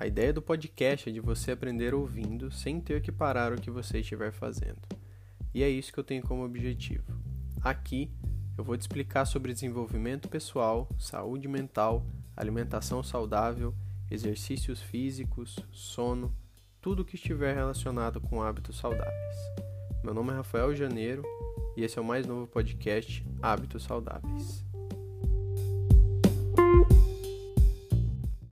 A ideia do podcast é de você aprender ouvindo sem ter que parar o que você estiver fazendo. E é isso que eu tenho como objetivo. Aqui eu vou te explicar sobre desenvolvimento pessoal, saúde mental, alimentação saudável, exercícios físicos, sono, tudo que estiver relacionado com hábitos saudáveis. Meu nome é Rafael Janeiro e esse é o mais novo podcast Hábitos Saudáveis.